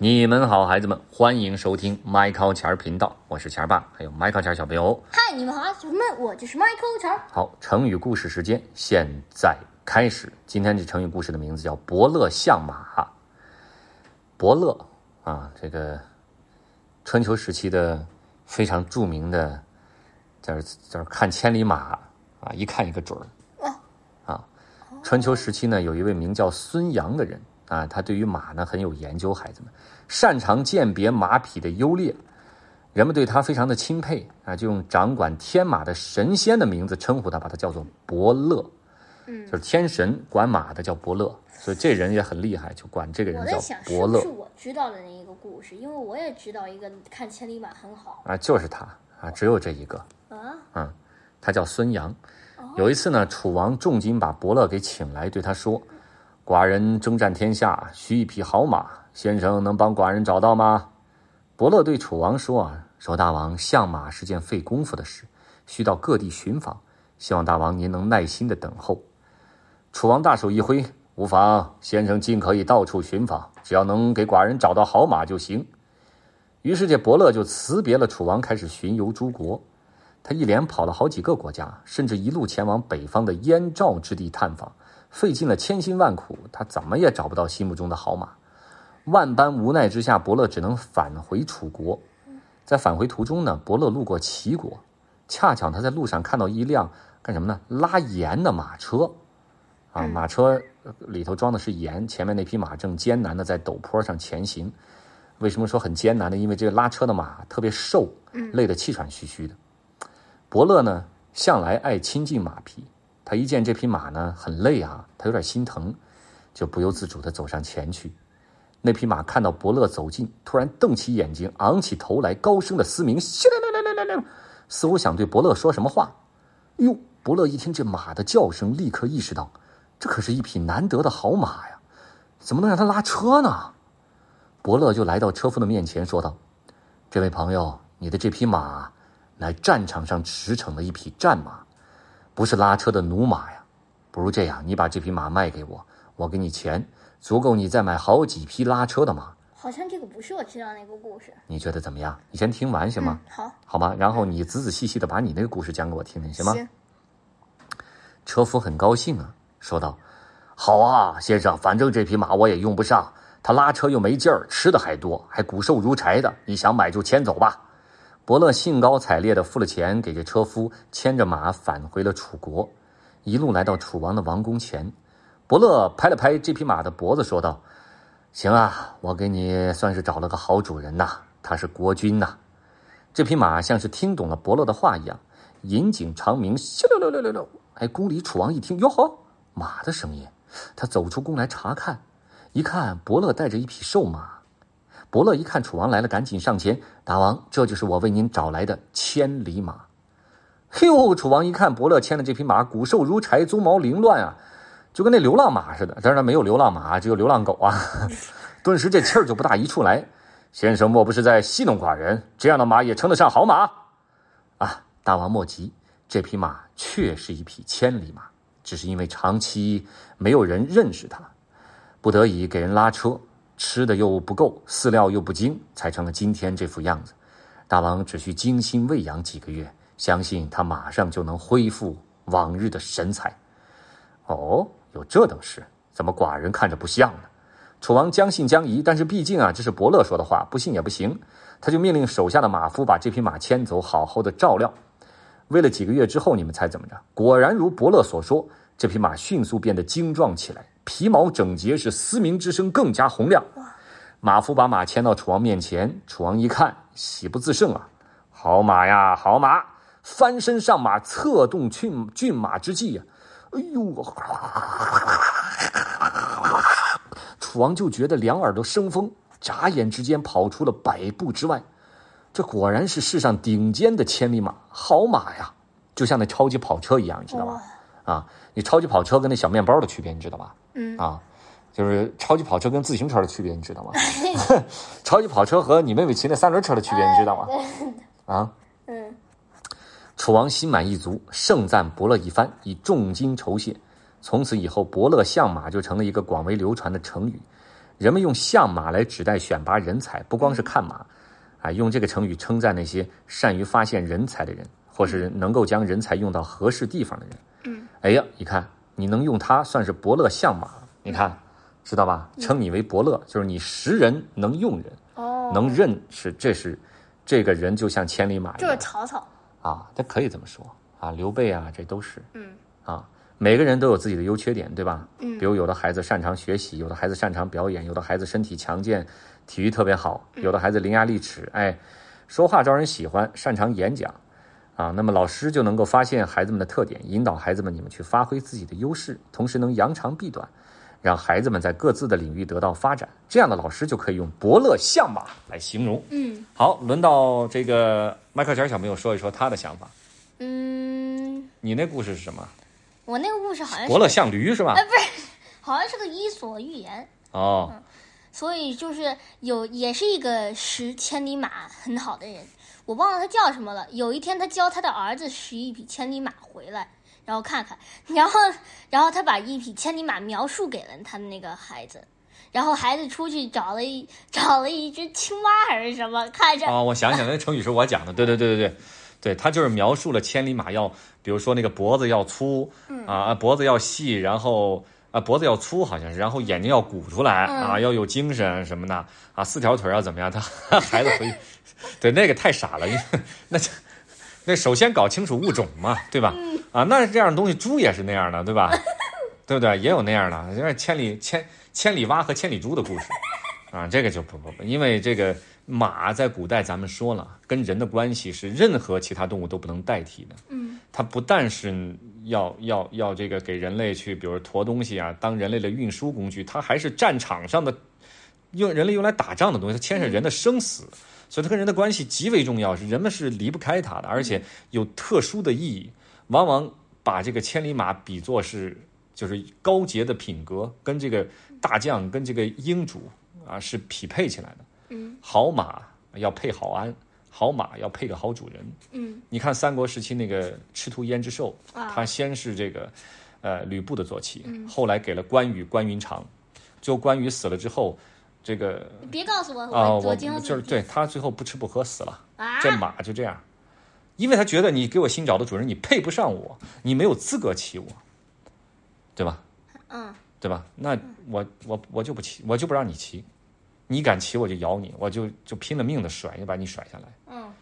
你们好，孩子们，欢迎收听麦考钱儿频道，我是钱儿爸，还有麦考钱儿小朋友。嗨，你们好，小朋友们，我就是 Michael 钱儿。好，成语故事时间现在开始。今天这成语故事的名字叫“伯乐相马”。伯乐啊，这个春秋时期的非常著名的，就是就是看千里马啊，一看一个准儿。啊，春秋时期呢，有一位名叫孙阳的人啊，他对于马呢很有研究，孩子们擅长鉴别马匹的优劣，人们对他非常的钦佩啊，就用掌管天马的神仙的名字称呼他，把他叫做伯乐。嗯就是天神管马的叫伯乐，所以这人也很厉害，就管这个人叫伯乐不是我知道的那一个故事？因为我也知道一个看千里马很好啊，就是他啊，只有这一个。啊。嗯，他叫孙杨。有一次呢，楚王重金把伯乐给请来，对他说：“寡人征战天下，需一匹好马，先生能帮寡人找到吗？”伯乐对楚王说：“啊，说大王，相马是件费功夫的事，需到各地寻访，希望大王您能耐心的等候。”楚王大手一挥：“无妨，先生尽可以到处寻访，只要能给寡人找到好马就行。”于是这伯乐就辞别了楚王，开始巡游诸国。他一连跑了好几个国家，甚至一路前往北方的燕赵之地探访，费尽了千辛万苦，他怎么也找不到心目中的好马。万般无奈之下，伯乐只能返回楚国。在返回途中呢，伯乐路过齐国，恰巧他在路上看到一辆干什么呢？拉盐的马车。啊，马车里头装的是盐，前面那匹马正艰难的在陡坡上前行。为什么说很艰难呢？因为这个拉车的马特别瘦，累得气喘吁吁的。伯乐呢，向来爱亲近马匹，他一见这匹马呢很累啊，他有点心疼，就不由自主地走上前去。那匹马看到伯乐走近，突然瞪起眼睛，昂起头来，高声的嘶鸣，咻啦啦啦啦啦，似乎想对伯乐说什么话。哟，伯乐一听这马的叫声，立刻意识到，这可是一匹难得的好马呀，怎么能让它拉车呢？伯乐就来到车夫的面前，说道：“这位朋友，你的这匹马乃战场上驰骋的一匹战马，不是拉车的驽马呀。不如这样，你把这匹马卖给我，我给你钱，足够你再买好几匹拉车的马。好像这个不是我知道那个故事。你觉得怎么样？你先听完行吗？嗯，好，好吗？然后你仔仔细细的把你那个故事讲给我听听，行吗？行车夫很高兴啊，说道：“好啊，先生，反正这匹马我也用不上，它拉车又没劲儿，吃的还多，还骨瘦如柴的。你想买就牵走吧。”伯乐兴高采烈地付了钱给这车夫，牵着马返回了楚国。一路来到楚王的王宫前，伯乐拍了拍这匹马的脖子，说道：“行啊，我给你算是找了个好主人呐，他是国君呐。”这匹马像是听懂了伯乐的话一样，引颈长鸣，咻溜溜溜溜溜。哎，宫里楚王一听，哟呵，马的声音，他走出宫来查看，一看伯乐带着一匹瘦马。伯乐一看楚王来了，赶紧上前：“大王，这就是我为您找来的千里马。”嘿呦，楚王一看伯乐牵的这匹马，骨瘦如柴，鬃毛凌乱啊，就跟那流浪马似的。当然没有流浪马，只有流浪狗啊。顿时这气儿就不大一处来。先生莫不是在戏弄寡人？这样的马也称得上好马？啊，大王莫急，这匹马确是一匹千里马，只是因为长期没有人认识它，不得已给人拉车，吃的又不够，饲料又不精，才成了今天这副样子。大王只需精心喂养几个月，相信他马上就能恢复往日的神采。哦，有这等事？怎么寡人看着不像呢？楚王将信将疑，但是毕竟啊，这是伯乐说的话，不信也不行。他就命令手下的马夫把这匹马牵走，好好的照料。喂了几个月之后，你们猜怎么着？果然如伯乐所说，这匹马迅速变得精壮起来，皮毛整洁，是嘶鸣之声更加洪亮。马夫把马牵到楚王面前，楚王一看，喜不自胜啊！好马呀，好马！翻身上马，策动骏骏马之际呀、哎呦！楚王就觉得两耳朵生风，眨眼之间跑出了百步之外。这果然是世上顶尖的千里马，好马呀！就像那超级跑车一样，你知道吧？啊，你超级跑车跟那小面包的区别，你知道吧？嗯啊，就是超级跑车跟自行车的区别，你知道吗？超级跑车和你妹妹骑那三轮车的区别，你知道吗？啊，嗯，楚王心满意足，盛赞伯乐一番，以重金酬谢。从此以后，伯乐相马就成了一个广为流传的成语。人们用相马来指代选拔人才，不光是看马，啊，用这个成语称赞那些善于发现人才的人，或是能够将人才用到合适地方的人。嗯，哎呀，你看，你能用它算是伯乐相马，你看，知道吧？称你为伯乐，就是你识人能用人，哦，能认识，这是这个人就像千里马一就是样曹操。啊，他可以这么说啊，刘备啊，这都是。嗯啊，每个人都有自己的优缺点，对吧？嗯比如有的孩子擅长学习，有的孩子擅长表演，有的孩子身体强健，体育特别好，有的孩子伶牙俐齿，哎，说话招人喜欢，擅长演讲，啊，那么老师就能够发现孩子们的特点，引导孩子们你们去发挥自己的优势，同时能扬长避短，让孩子们在各自的领域得到发展。这样的老师就可以用伯乐相马来形容。嗯好，轮到这个迈克尔小朋友说一说他的想法。嗯，你那故事是什么？我那个故事好像是伯乐像驴是吧哎，？不是，好像是个伊索寓言。哦，所以就是有也是一个识千里马很好的人，我忘了他叫什么了。有一天，他教他的儿子识一匹千里马回来，然后看看，然后然后他把一匹千里马描述给了他的那个孩子，然后孩子出去找了一找了一只青蛙还是什么，看着、哦，我想起来，那成语是我讲的，对对对对对，对他就是描述了千里马要，比如说那个脖子要粗，啊脖子要细，然后啊脖子要粗好像是，然后眼睛要鼓出来啊，要有精神什么的啊，四条腿要怎么样？他孩子回，对那个太傻了，因为那就那首先搞清楚物种嘛，对吧？啊，那这样的东西猪也是那样的，对吧？对不对？也有那样的，因为千里千千里蛙和千里猪的故事。啊，这个就不不不，因为这个马在古代咱们说了，跟人的关系是任何其他动物都不能代替的。嗯，它不但是要要要这个给人类去，比如驮东西啊，当人类的运输工具，它还是战场上的用人类用来打仗的东西，它牵涉人的生死，所以它跟人的关系极为重要，是人们是离不开它的，而且有特殊的意义。往往把这个千里马比作是就是高洁的品格，跟这个大将跟这个英主啊是匹配起来的。嗯，好马要配好鞍，好马要配个好主人。嗯。你看三国时期那个赤兔胭脂兽，啊。他先是这个呃吕布的坐骑，嗯。后来给了关羽关云长，最后关羽死了之后，这个别告诉我，啊、我就是对他最后不吃不喝死了。啊，这马就这样，因为他觉得你给我新找的主人，你配不上我，你没有资格骑我，对吧？嗯。对吧？那我我我就不骑，我就不让你骑，你敢骑我就咬你，我就就拼了命的甩，就把你甩下来。嗯。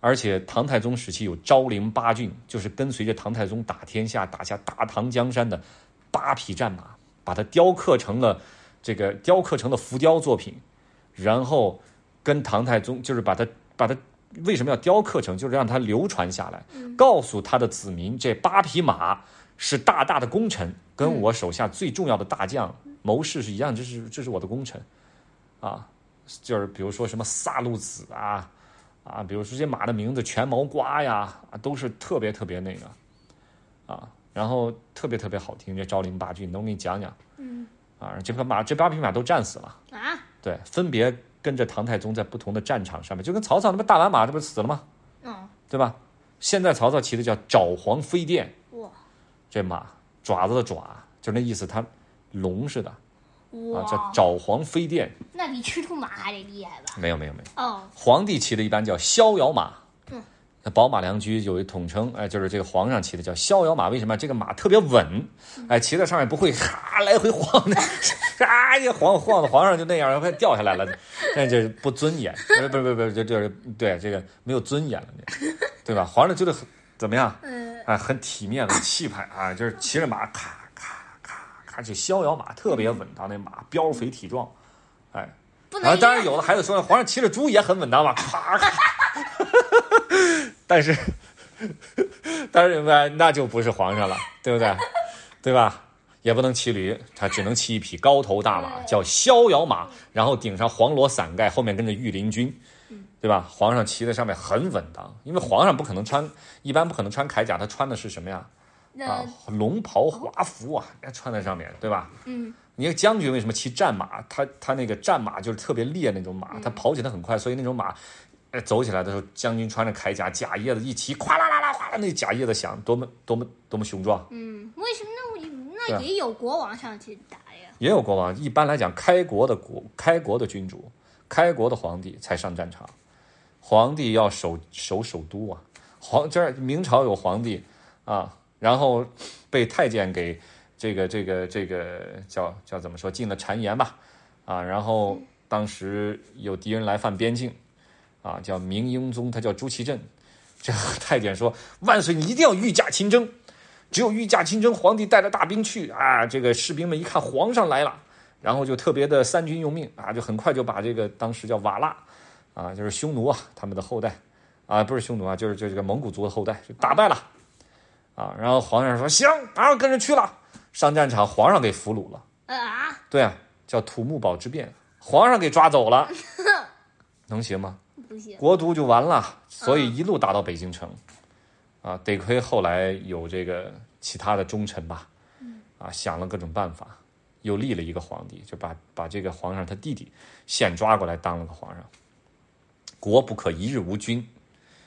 而且唐太宗时期有昭陵八骏，就是跟随着唐太宗打天下、打下大唐江山的八匹战马，把它雕刻成了这个雕刻成了浮雕作品，然后跟唐太宗就是把它把它为什么要雕刻成，就是让它流传下来，告诉他的子民，这八匹马是大大的功臣，跟我手下最重要的大将谋士是一样，这是这是我的功臣，啊，就是比如说什么萨路子啊。啊，比如说这些马的名字，全毛瓜呀，啊，都是特别特别那个，啊，然后特别特别好听。这昭陵八骏，能给你讲讲嗯啊？这匹马，这八匹马都战死了，啊对，分别跟着唐太宗在不同的战场上面，就跟曹操那不大宛马这不是死了吗？嗯对吧？现在曹操骑的叫爪黄飞电，哇这马爪子的爪，就那意思，它龙似的啊，叫爪黄飞电。那比赤兔马还得厉害吧？没有没有没有。哦，皇帝骑的一般叫逍遥马。嗯，那宝马良驹有一统称，哎，就是这个皇上骑的叫逍遥马。为什么？这个马特别稳，哎，骑在上面不会哈来回晃的，啊，一晃晃的皇上就那样，快掉下来了，那就是不尊严，不是不是不是就是，这这对这个没有尊严了，对吧？皇上觉得很怎么样？嗯啊，很体面，很气派啊，就是骑着马咔咔咔咔，这逍遥马特别稳当，那马膘肥体壮，哎。不能然后当然有的孩子说，皇上骑着猪也很稳当嘛。但是，但是那那就不是皇上了，对不对？对吧？也不能骑驴，他只能骑一匹高头大马，叫逍遥马，然后顶上黄罗伞盖，后面跟着御林军，对吧？皇上骑在上面很稳当，因为皇上不可能穿，一般不可能穿铠甲，他穿的是什么呀？啊，龙袍华服啊，穿在上面，对吧？嗯你看将军为什么骑战马？他他那个战马就是特别烈那种马，他跑起来很快，所以那种马，呃，走起来的时候，将军穿着铠甲，甲叶子一骑，哗啦啦啦哗啦，那甲叶子响，多么多么多么雄壮。嗯，为什么那那也有国王上去打呀？也有国王。一般来讲，开国的国、开国的君主、开国的皇帝才上战场。皇帝要守守首都啊，皇这儿明朝有皇帝啊，然后被太监给这个这个这个叫叫怎么说进了谗言吧，啊，然后当时有敌人来犯边境，啊，叫明英宗，他叫朱祁镇，这个太监说万岁，你一定要御驾亲征。只有御驾亲征，皇帝带着大兵去啊！这个士兵们一看皇上来了，然后就特别的三军用命啊，就很快就把这个当时叫瓦剌啊，就是匈奴啊他们的后代啊，不是匈奴啊，就是就这个蒙古族的后代，就打败了啊。然后皇上说行，马上跟着去了。上战场，皇上给俘虏了啊！对啊，叫土木堡之变，皇上给抓走了，能行吗？不行，国都就完了。所以一路打到北京城。啊，得亏后来有这个其他的忠臣吧，啊，想了各种办法，又立了一个皇帝，就把把这个皇上他弟弟现抓过来当了个皇上。国不可一日无君，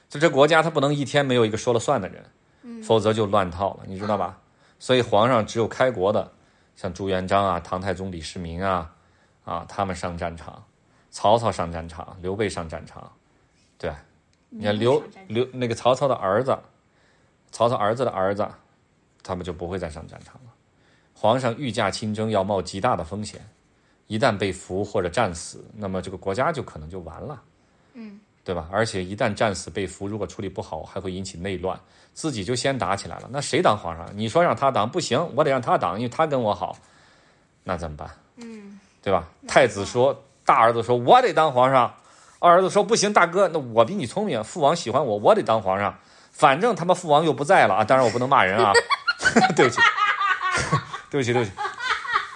就这国家他不能一天没有一个说了算的人，否则就乱套了，你知道吧？所以皇上只有开国的，像朱元璋啊、唐太宗李世民啊，啊，他们上战场，曹操上战场，刘备上战场，对，你看刘刘那个曹操的儿子。曹操儿子的儿子，他们就不会再上战场了。皇上御驾亲征要冒极大的风险，一旦被俘或者战死，那么这个国家就可能就完了，嗯，对吧？而且一旦战死被俘，如果处理不好，还会引起内乱，自己就先打起来了。那谁当皇上？你说让他当不行，我得让他当，因为他跟我好，那怎么办？嗯，对吧？太子说，大儿子说我得当皇上，二儿子说不行，大哥，那我比你聪明，父王喜欢我，我得当皇上。反正他妈父王又不在了啊！当然我不能骂人啊，对不起，对不起，对不起，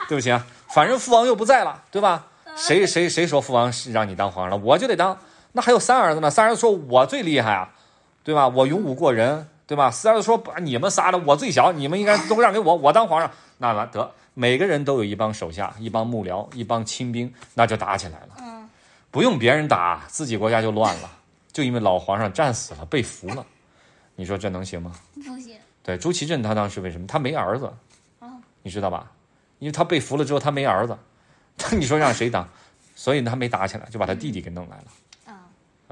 对不起啊！反正父王又不在了，对吧？谁谁谁说父王是让你当皇上了，我就得当。那还有三儿子呢？三儿子说我最厉害啊，对吧？我勇武过人，对吧？四儿子说把你们仨的我最小，你们应该都让给我，我当皇上。那完得，每个人都有一帮手下，一帮幕僚，一帮亲兵，那就打起来了。嗯，不用别人打，自己国家就乱了，就因为老皇上战死了，被俘了。你说这能行吗？不行。对，朱祁镇他当时为什么他没儿子？哦，你知道吧？因为他被俘了之后他没儿子，你说让谁当？所以他没打起来，就把他弟弟给弄来了。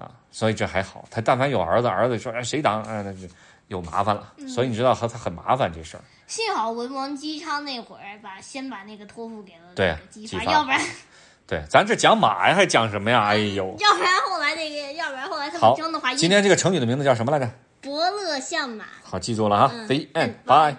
啊啊，所以这还好。他但凡有儿子，儿子说哎谁当，啊，那就有麻烦了。所以你知道他他很麻烦这事儿。幸好文王姬昌那会儿把先把那个托付给了对姬发，要不然 对，咱这讲马呀，还讲什么呀？哎呦，要不然后来那个，要不然后来他们争的话，今天这个成语的名字叫什么来着？伯乐相马，好，记住了哈。The end. Bye.